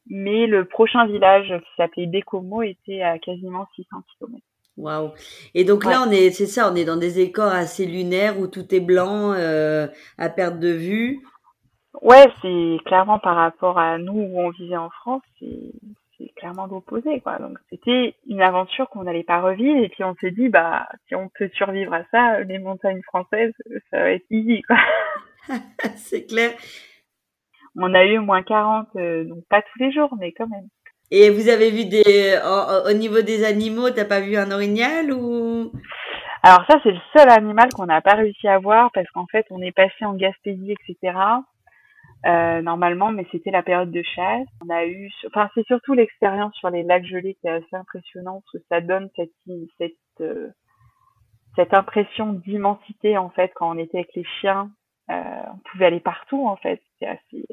Mais le prochain village qui s'appelait Dekomo était à quasiment 600 km. Waouh. Et donc là, on est, c'est ça, on est dans des décors assez lunaires où tout est blanc euh, à perte de vue. Ouais, c'est clairement par rapport à nous où on vivait en France, c'est clairement l'opposé quoi. Donc c'était une aventure qu'on n'allait pas revivre et puis on s'est dit bah si on peut survivre à ça les montagnes françaises ça va être easy quoi. [laughs] C'est clair. On a eu moins 40 euh, donc pas tous les jours mais quand même. Et vous avez vu des au, niveau des animaux t'as pas vu un orignal ou? Alors ça c'est le seul animal qu'on n'a pas réussi à voir parce qu'en fait on est passé en Gaspésie etc euh, normalement, mais c'était la période de chasse. On a eu, enfin, c'est surtout l'expérience sur les lacs gelés qui est assez impressionnante, parce que ça donne cette, cette, euh, cette impression d'immensité en fait quand on était avec les chiens. Euh, on pouvait aller partout en fait. C'était assez,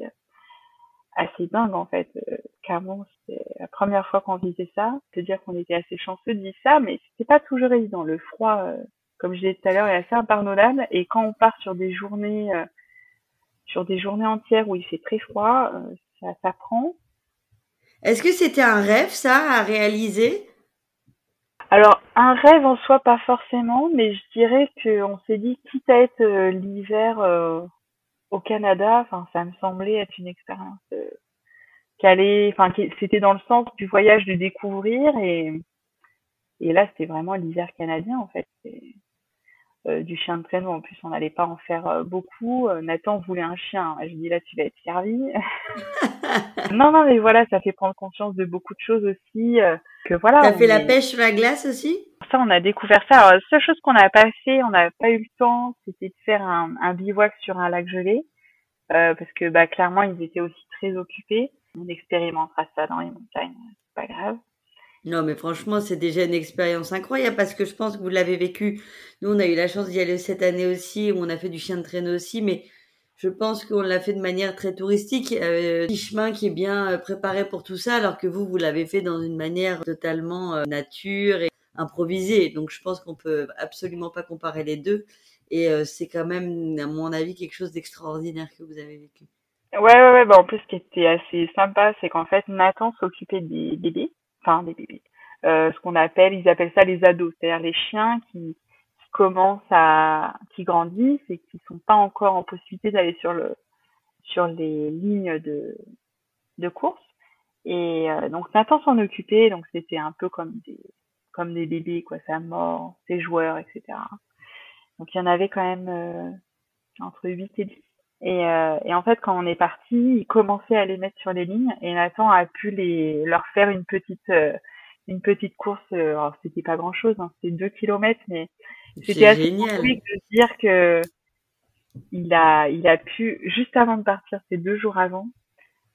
assez dingue en fait. Euh, carrément, c'était la première fois qu'on vivait ça. cest dire qu'on était assez chanceux de vivre ça, mais c'était pas toujours évident. Le froid, euh, comme je disais tout à l'heure, est assez impardonnable. Et quand on part sur des journées sur des journées entières où il fait très froid, euh, ça s'apprend. Est-ce que c'était un rêve, ça, à réaliser? Alors, un rêve en soi, pas forcément, mais je dirais qu'on s'est dit, quitte à être euh, l'hiver euh, au Canada, ça me semblait être une expérience qui allait, enfin, c'était dans le sens du voyage de découvrir et, et là, c'était vraiment l'hiver canadien, en fait. Euh, du chien de traîneau. En plus, on n'allait pas en faire euh, beaucoup. Euh, Nathan voulait un chien. Je dis là, tu vas être servi. [laughs] non, non, mais voilà, ça fait prendre conscience de beaucoup de choses aussi. que voilà. T'as fait la pêche sur la glace aussi? Ça, on a découvert ça. Alors, la seule chose qu'on n'a pas fait, on n'a pas eu le temps, c'était de faire un, un bivouac sur un lac gelé. parce que bah clairement ils étaient aussi très occupés. On expérimentera ça dans les montagnes, c'est pas grave. Non, mais franchement, c'est déjà une expérience incroyable parce que je pense que vous l'avez vécu. Nous, on a eu la chance d'y aller cette année aussi, où on a fait du chien de traîneau aussi, mais je pense qu'on l'a fait de manière très touristique, euh, petit chemin qui est bien euh, préparé pour tout ça, alors que vous, vous l'avez fait dans une manière totalement euh, nature et improvisée. Donc, je pense qu'on peut absolument pas comparer les deux. Et euh, c'est quand même, à mon avis, quelque chose d'extraordinaire que vous avez vécu. Ouais, ouais, ouais. Bah, en plus, ce qui était assez sympa, c'est qu'en fait, Nathan s'occupait des bébés enfin des bébés, euh, ce qu'on appelle, ils appellent ça les ados, c'est-à-dire les chiens qui, qui commencent à, qui grandissent et qui sont pas encore en possibilité d'aller sur le, sur les lignes de, de course. Et euh, donc Nathan s'en occupait, donc c'était un peu comme des, comme des bébés, quoi, ça mort, ses joueurs, etc. Donc il y en avait quand même euh, entre 8 et 10. Et, euh, et, en fait, quand on est parti, ils commençaient à les mettre sur les lignes et Nathan a pu les leur faire une petite euh, une petite course. Euh, alors c'était pas grand chose, hein, c'était deux kilomètres, mais c'était assez génial de dire que il a il a pu juste avant de partir, c'est deux jours avant,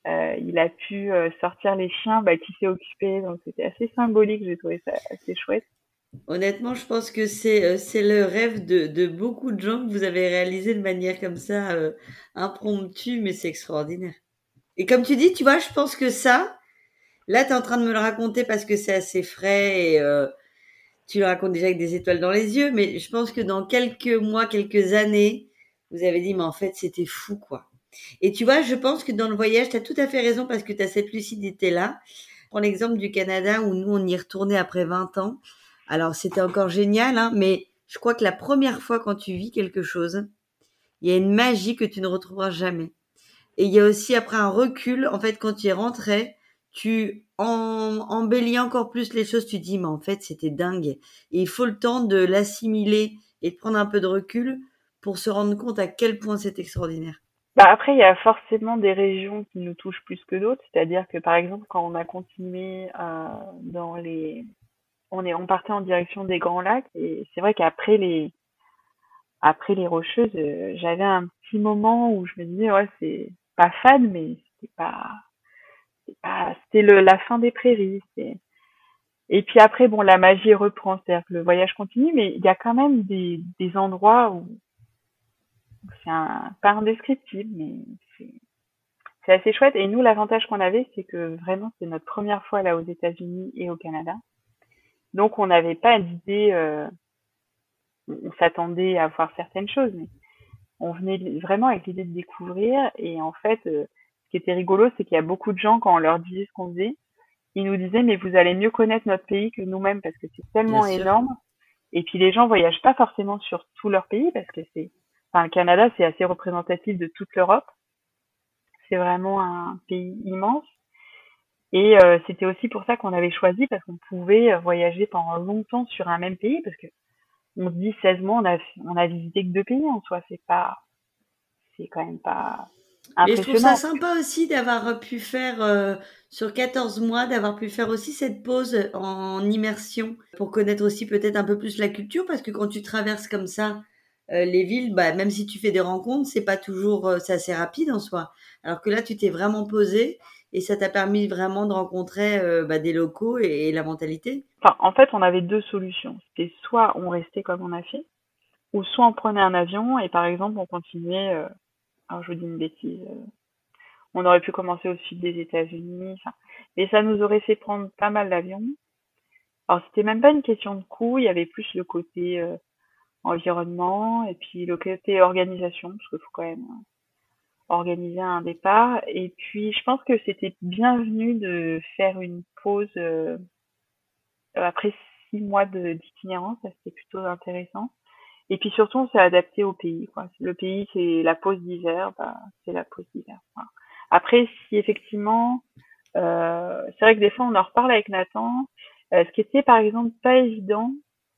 euh, il a pu sortir les chiens bah, qui s'est occupé, donc c'était assez symbolique. J'ai trouvé ça assez chouette. Honnêtement, je pense que c'est euh, c'est le rêve de, de beaucoup de gens que vous avez réalisé de manière comme ça euh, impromptue, mais c'est extraordinaire. Et comme tu dis, tu vois, je pense que ça, là, tu es en train de me le raconter parce que c'est assez frais et euh, tu le racontes déjà avec des étoiles dans les yeux, mais je pense que dans quelques mois, quelques années, vous avez dit, mais en fait, c'était fou, quoi. Et tu vois, je pense que dans le voyage, tu as tout à fait raison parce que tu as cette lucidité-là. Prends l'exemple du Canada où nous, on y retournait après 20 ans. Alors, c'était encore génial, hein, mais je crois que la première fois quand tu vis quelque chose, il y a une magie que tu ne retrouveras jamais. Et il y a aussi après un recul, en fait, quand tu es rentré, tu en, embellis encore plus les choses, tu dis, mais en fait, c'était dingue. Et il faut le temps de l'assimiler et de prendre un peu de recul pour se rendre compte à quel point c'est extraordinaire. Bah après, il y a forcément des régions qui nous touchent plus que d'autres. C'est-à-dire que, par exemple, quand on a continué euh, dans les on est, partait en direction des Grands Lacs et c'est vrai qu'après les, après les Rocheuses, euh, j'avais un petit moment où je me disais ouais c'est pas fade mais c'était pas, c'était le la fin des prairies. Et puis après bon la magie reprend, c'est-à-dire que le voyage continue, mais il y a quand même des, des endroits où c'est un pas indescriptible mais c'est c'est assez chouette. Et nous, l'avantage qu'on avait, c'est que vraiment, c'est notre première fois là aux États-Unis et au Canada. Donc, on n'avait pas d'idée, euh, on s'attendait à voir certaines choses, mais on venait vraiment avec l'idée de découvrir. Et en fait, euh, ce qui était rigolo, c'est qu'il y a beaucoup de gens, quand on leur disait ce qu'on faisait, ils nous disaient, mais vous allez mieux connaître notre pays que nous-mêmes parce que c'est tellement énorme. Et puis, les gens voyagent pas forcément sur tout leur pays parce que c'est, enfin, le Canada, c'est assez représentatif de toute l'Europe. C'est vraiment un pays immense. Et euh, c'était aussi pour ça qu'on avait choisi, parce qu'on pouvait euh, voyager pendant longtemps sur un même pays, parce que on se dit 16 mois, on a, on a visité que deux pays en soi, c'est pas, c'est quand même pas impressionnant. Mais je trouve ça sympa aussi d'avoir pu faire, euh, sur 14 mois, d'avoir pu faire aussi cette pause en immersion, pour connaître aussi peut-être un peu plus la culture, parce que quand tu traverses comme ça, euh, les villes, bah, même si tu fais des rencontres, c'est pas toujours, euh, c'est assez rapide en soi. Alors que là, tu t'es vraiment posé et ça t'a permis vraiment de rencontrer euh, bah, des locaux et, la mentalité? En fait, on avait deux solutions. C'était soit on restait comme on a fait, ou soit on prenait un avion et par exemple on continuait. alors je vous dis une bêtise. on aurait pu commencer au sud des États-Unis, mais ça nous aurait fait prendre pas mal d'avions. Alors c'était même pas une question de coût, il y avait plus le côté environnement et puis le côté organisation parce qu'il faut quand même euh, organiser un départ. Et puis je pense que c'était bienvenu de faire une pause euh, après six mois d'itinérance. Ça c'était plutôt intéressant. Et puis surtout on s'est adapté au pays quoi. Le pays c'est la pause d'hiver bah c'est la pause d'hiver après si effectivement euh, c'est vrai que des fois on en reparle avec Nathan. Ce qui était par exemple pas évident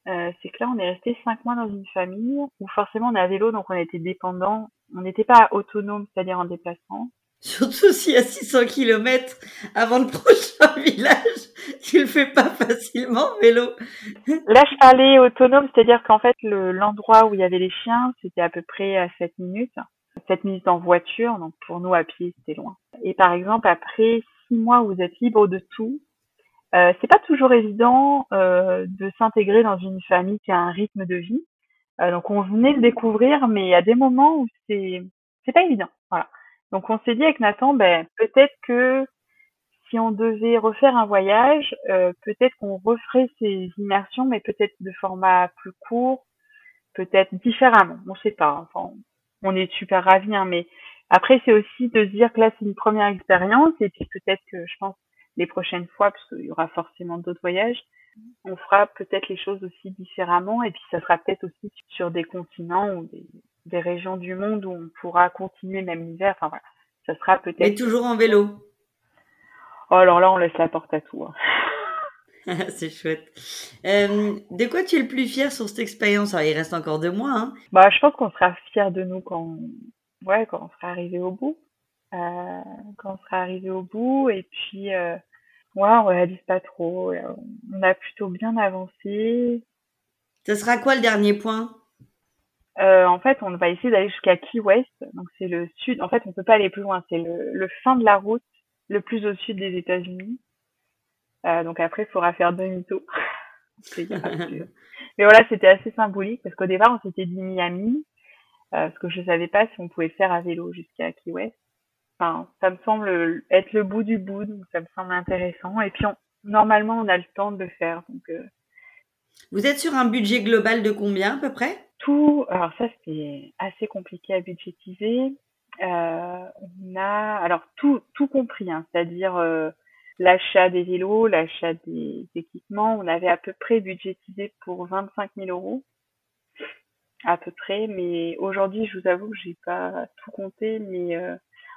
euh, c'est que là, on est resté cinq mois dans une famille où forcément on est à vélo, donc on était dépendant. On n'était pas autonome, c'est-à-dire en déplacement. Surtout si à 600 km avant le [laughs] prochain village, tu le fais pas facilement vélo. Là, je parlais autonome, c'est-à-dire qu'en fait, l'endroit où il y avait les chiens, c'était à peu près à 7 minutes. 7 minutes en voiture, donc pour nous à pied, c'était loin. Et par exemple, après 6 mois, vous êtes libre de tout, euh, c'est pas toujours évident euh, de s'intégrer dans une famille qui a un rythme de vie. Euh, donc on venait le découvrir, mais il y a des moments où c'est c'est pas évident. Voilà. Donc on s'est dit avec Nathan, ben peut-être que si on devait refaire un voyage, euh, peut-être qu'on referait ces immersions, mais peut-être de format plus court, peut-être différemment. On sait pas. Enfin, on est super ravis, hein, mais après c'est aussi de se dire que là c'est une première expérience et puis peut-être que je pense les prochaines fois, parce qu'il y aura forcément d'autres voyages, on fera peut-être les choses aussi différemment et puis ça sera peut-être aussi sur des continents ou des, régions du monde où on pourra continuer même l'hiver. Enfin voilà, ça sera peut-être. Mais toujours en vélo. Oh, alors là, on laisse la porte à tout. Hein. [laughs] c'est chouette. Euh, de quoi tu es le plus fier sur cette expérience? Il reste encore deux mois. Hein bah, je pense qu'on sera fier de nous quand, ouais, quand on sera arrivé au bout. Euh, quand on sera arrivé au bout et puis euh, Ouais, on réalise pas trop. On a plutôt bien avancé. Ce sera quoi le dernier point? Euh, En fait, on va essayer d'aller jusqu'à Key West. Donc c'est le sud. En fait, on peut pas aller plus loin. C'est le, le fin de la route le plus au sud des États-Unis. Euh, donc après, il faudra faire demi-tour. [laughs] [laughs] Mais voilà, c'était assez symbolique parce qu'au départ, on s'était dit Miami, euh, parce que je savais pas si on pouvait faire à vélo jusqu'à Key West. Enfin, ça me semble être le bout du bout, donc ça me semble intéressant. Et puis, normalement, on a le temps de le faire. Donc, euh. Vous êtes sur un budget global de combien à peu près? Tout, alors ça, c'est assez compliqué à budgétiser. Euh, on a, alors tout, tout compris, hein, c'est-à-dire euh, l'achat des vélos, l'achat des équipements. On avait à peu près budgétisé pour 25 000 euros à peu près, mais aujourd'hui, je vous avoue que j'ai pas tout compté, mais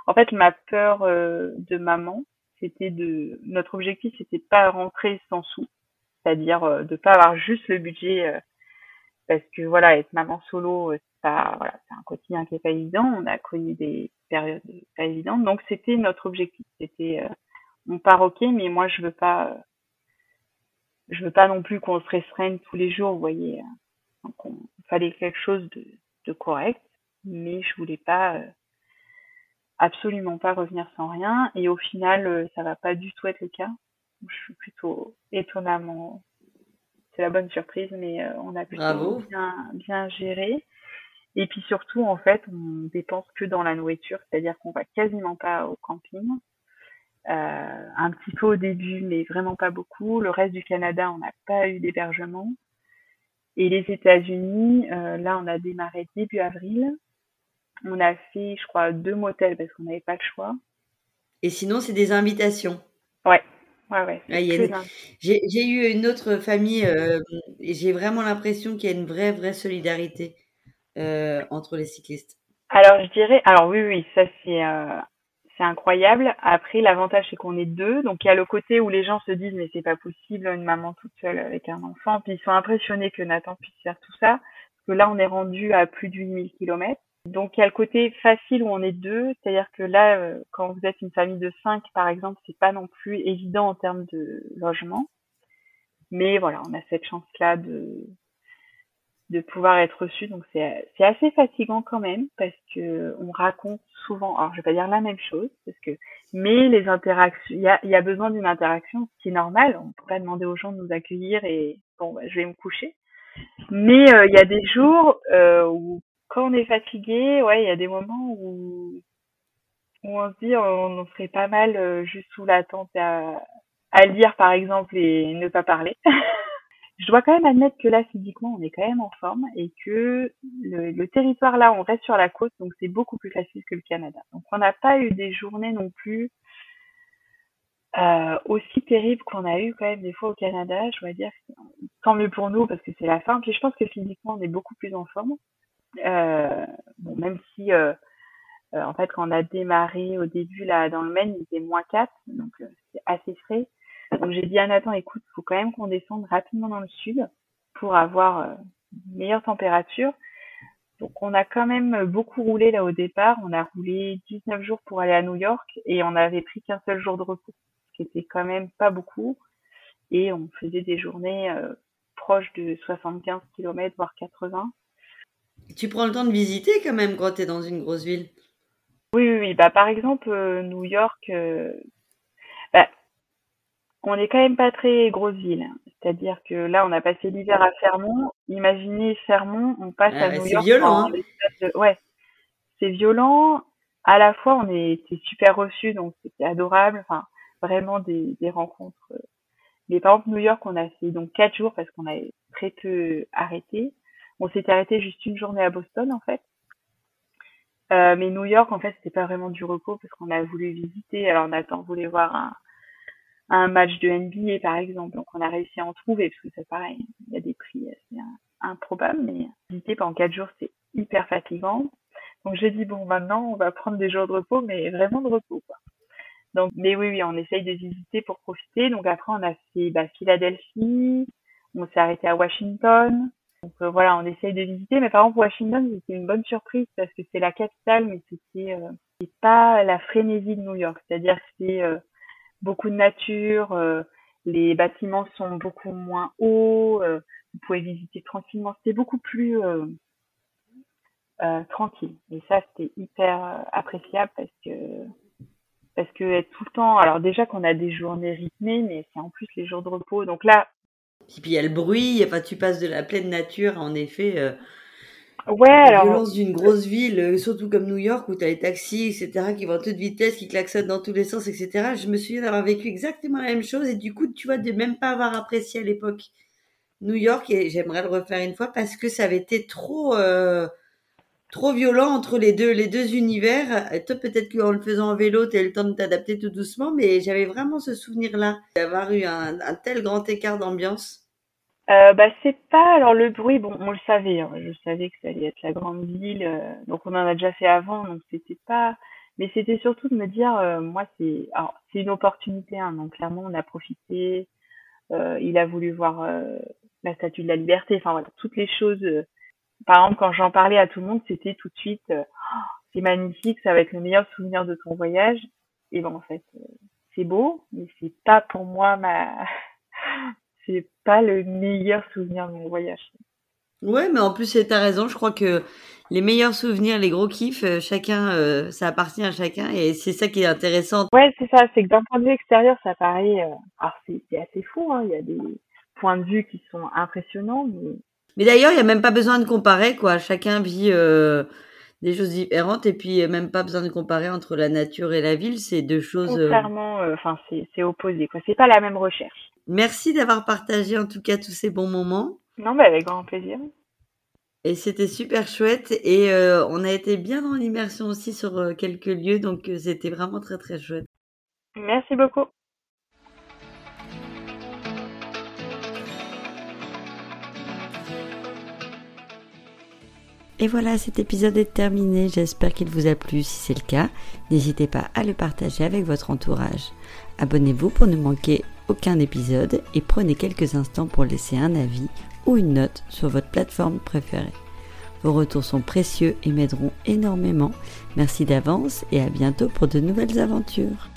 en fait, ma peur euh, de maman, c'était de notre objectif, c'était pas rentrer sans sous, c'est-à-dire euh, de pas avoir juste le budget euh, parce que voilà, être maman solo, c'est pas voilà, c'est un quotidien qui est pas évident. On a connu des périodes pas évidentes, donc c'était notre objectif. C'était on part ok, mais moi je veux pas je veux pas non plus qu'on se restreigne tous les jours, vous voyez. Donc, il fallait quelque chose de, de correct, mais je voulais pas euh, absolument pas revenir sans rien. Et au final, euh, ça va pas du tout être le cas. Je suis plutôt étonnamment, c'est la bonne surprise, mais euh, on a plutôt bien, bien géré. Et puis surtout, en fait, on dépense que dans la nourriture, c'est-à-dire qu'on va quasiment pas au camping. Euh, un petit peu au début, mais vraiment pas beaucoup. Le reste du Canada, on n'a pas eu d'hébergement. Et les États-Unis, euh, là, on a démarré début avril. On a fait, je crois, deux motels parce qu'on n'avait pas le choix. Et sinon, c'est des invitations. Ouais, ouais, ouais. j'ai eu une autre famille euh, et j'ai vraiment l'impression qu'il y a une vraie, vraie solidarité euh, entre les cyclistes. Alors, je dirais, alors oui, oui, ça c'est c'est incroyable. Après, l'avantage c'est qu'on est deux, donc il y a le côté où les gens se disent mais c'est pas possible une maman toute seule avec un enfant, puis ils sont impressionnés que Nathan puisse faire tout ça, parce que là on est rendu à plus de 8000 km. Donc il y a le côté facile où on est deux, c'est-à-dire que là euh, quand vous êtes une famille de cinq par exemple, c'est pas non plus évident en termes de logement. Mais voilà, on a cette chance là de de pouvoir être reçu. Donc c'est c'est assez fatigant quand même parce que on raconte souvent. Alors je vais pas dire la même chose parce que mais les interactions, il y a y a besoin d'une interaction, ce qui est normal. On peut pas demander aux gens de nous accueillir et bon bah, je vais me coucher. Mais euh, il y a des jours euh, où quand on est fatigué, ouais, il y a des moments où on se dit on, on serait pas mal euh, juste sous la tente à à lire par exemple et ne pas parler. [laughs] je dois quand même admettre que là, physiquement, on est quand même en forme et que le, territoire là, on reste sur la côte, donc c'est beaucoup plus facile que le Canada. Donc on n'a pas eu des journées non plus euh, aussi terribles qu'on a eu quand même des fois au Canada. Je dois dire, tant mieux pour nous parce que c'est la fin. Puis je pense que physiquement, on est beaucoup plus en forme. Euh, bon, même si euh, en fait, quand on a démarré au début là dans le Maine, il était moins 4, donc c'est assez frais. Donc j'ai dit à Nathan, écoute, faut quand même qu'on descende rapidement dans le sud pour avoir euh, une meilleure température. Donc on a quand même beaucoup roulé là au départ. On a roulé 19 jours pour aller à New York et on avait pris qu'un seul jour de repos, ce qui était quand même pas beaucoup. Et on faisait des journées euh, proches de 75 km, voire 80. Tu prends le temps de visiter quand même quand tu es dans une grosse ville Oui, oui, oui. Bah, par exemple, euh, New York, bah, on n'est quand même pas très grosse ville. C'est-à-dire que là, on a passé l'hiver à Fermont. Imaginez Fermont, on passe ah à New York. C'est violent. Hein. Ouais, c'est violent. À la fois, on était super reçus, donc c'était adorable. Enfin, vraiment des, des rencontres. Mais par exemple, New York, on a fait donc quatre jours parce qu'on avait très peu arrêté. On s'était arrêté juste une journée à Boston, en fait. Euh, mais New York, en fait, c'était pas vraiment du repos parce qu'on a voulu visiter. Alors, Nathan voulait voir un, un match de NBA par exemple. Donc on a réussi à en trouver parce que c'est pareil, il y a des prix assez improbables, mais visiter pendant quatre jours c'est hyper fatigant. Donc j'ai dit bon maintenant on va prendre des jours de repos, mais vraiment de repos quoi. Donc mais oui oui on essaye de visiter pour profiter. Donc après on a fait bah, Philadelphie, on s'est arrêté à Washington. Donc euh, voilà on essaye de visiter, mais par exemple Washington c'était une bonne surprise parce que c'est la capitale, mais c'était euh, pas la frénésie de New York, c'est-à-dire que c'est euh, beaucoup de nature, euh, les bâtiments sont beaucoup moins hauts, euh, vous pouvez visiter tranquillement. C'était beaucoup plus tranquille. Et ça, c'était hyper appréciable parce que parce que être tout le temps, alors déjà qu'on a des journées rythmées, mais c'est en plus les jours de repos. Donc là. Et puis il y a le bruit, enfin tu passes de la pleine nature, en effet. Ouais, la alors. violence d'une grosse ville, euh, surtout comme New York, où tu as les taxis, etc., qui vont à toute vitesse, qui klaxonnent dans tous les sens, etc. Je me souviens d'avoir vécu exactement la même chose, et du coup, tu vois, de même pas avoir apprécié à l'époque New York, et j'aimerais le refaire une fois, parce que ça avait été trop, euh, trop violent entre les deux, les deux univers. Toi, peut-être qu'en le faisant en vélo, tu as eu le temps de t'adapter tout doucement, mais j'avais vraiment ce souvenir-là, d'avoir eu un, tel grand écart d'ambiance. Euh, bah c'est pas alors le bruit bon on le savait hein. je savais que ça allait être la grande ville euh, donc on en a déjà fait avant donc c'était pas mais c'était surtout de me dire euh, moi c'est c'est une opportunité hein, donc clairement on a profité il a voulu voir la statue de la liberté enfin voilà toutes les choses par exemple quand j'en parlais à tout le monde c'était tout de suite oh, c'est magnifique ça va être le meilleur souvenir de ton voyage et bon en fait c'est beau mais c'est pas pour moi ma [laughs] c'est pas le meilleur souvenir de mon voyage. Ouais, mais en plus, t'as raison. Je crois que les meilleurs souvenirs, les gros kiffs, euh, chacun, euh, ça appartient à chacun et c'est ça qui est intéressant. Ouais, c'est ça. C'est que d'un point de vue extérieur, ça paraît. Euh, alors, c'est assez fou. Hein. Il y a des points de vue qui sont impressionnants. Mais, mais d'ailleurs, il n'y a même pas besoin de comparer, quoi. Chacun vit des choses différentes et puis même pas besoin de comparer entre la nature et la ville. C'est deux choses. Clairement, enfin, c'est opposé, quoi. C'est pas la même recherche. Merci d'avoir partagé en tout cas tous ces bons moments. Non, mais avec grand plaisir. Et c'était super chouette et euh, on a été bien dans l'immersion aussi sur euh, quelques lieux, donc euh, c'était vraiment très très chouette. Merci beaucoup. Et voilà, cet épisode est terminé. J'espère qu'il vous a plu. Si c'est le cas, n'hésitez pas à le partager avec votre entourage. Abonnez-vous pour ne manquer aucun épisode et prenez quelques instants pour laisser un avis ou une note sur votre plateforme préférée. Vos retours sont précieux et m'aideront énormément. Merci d'avance et à bientôt pour de nouvelles aventures.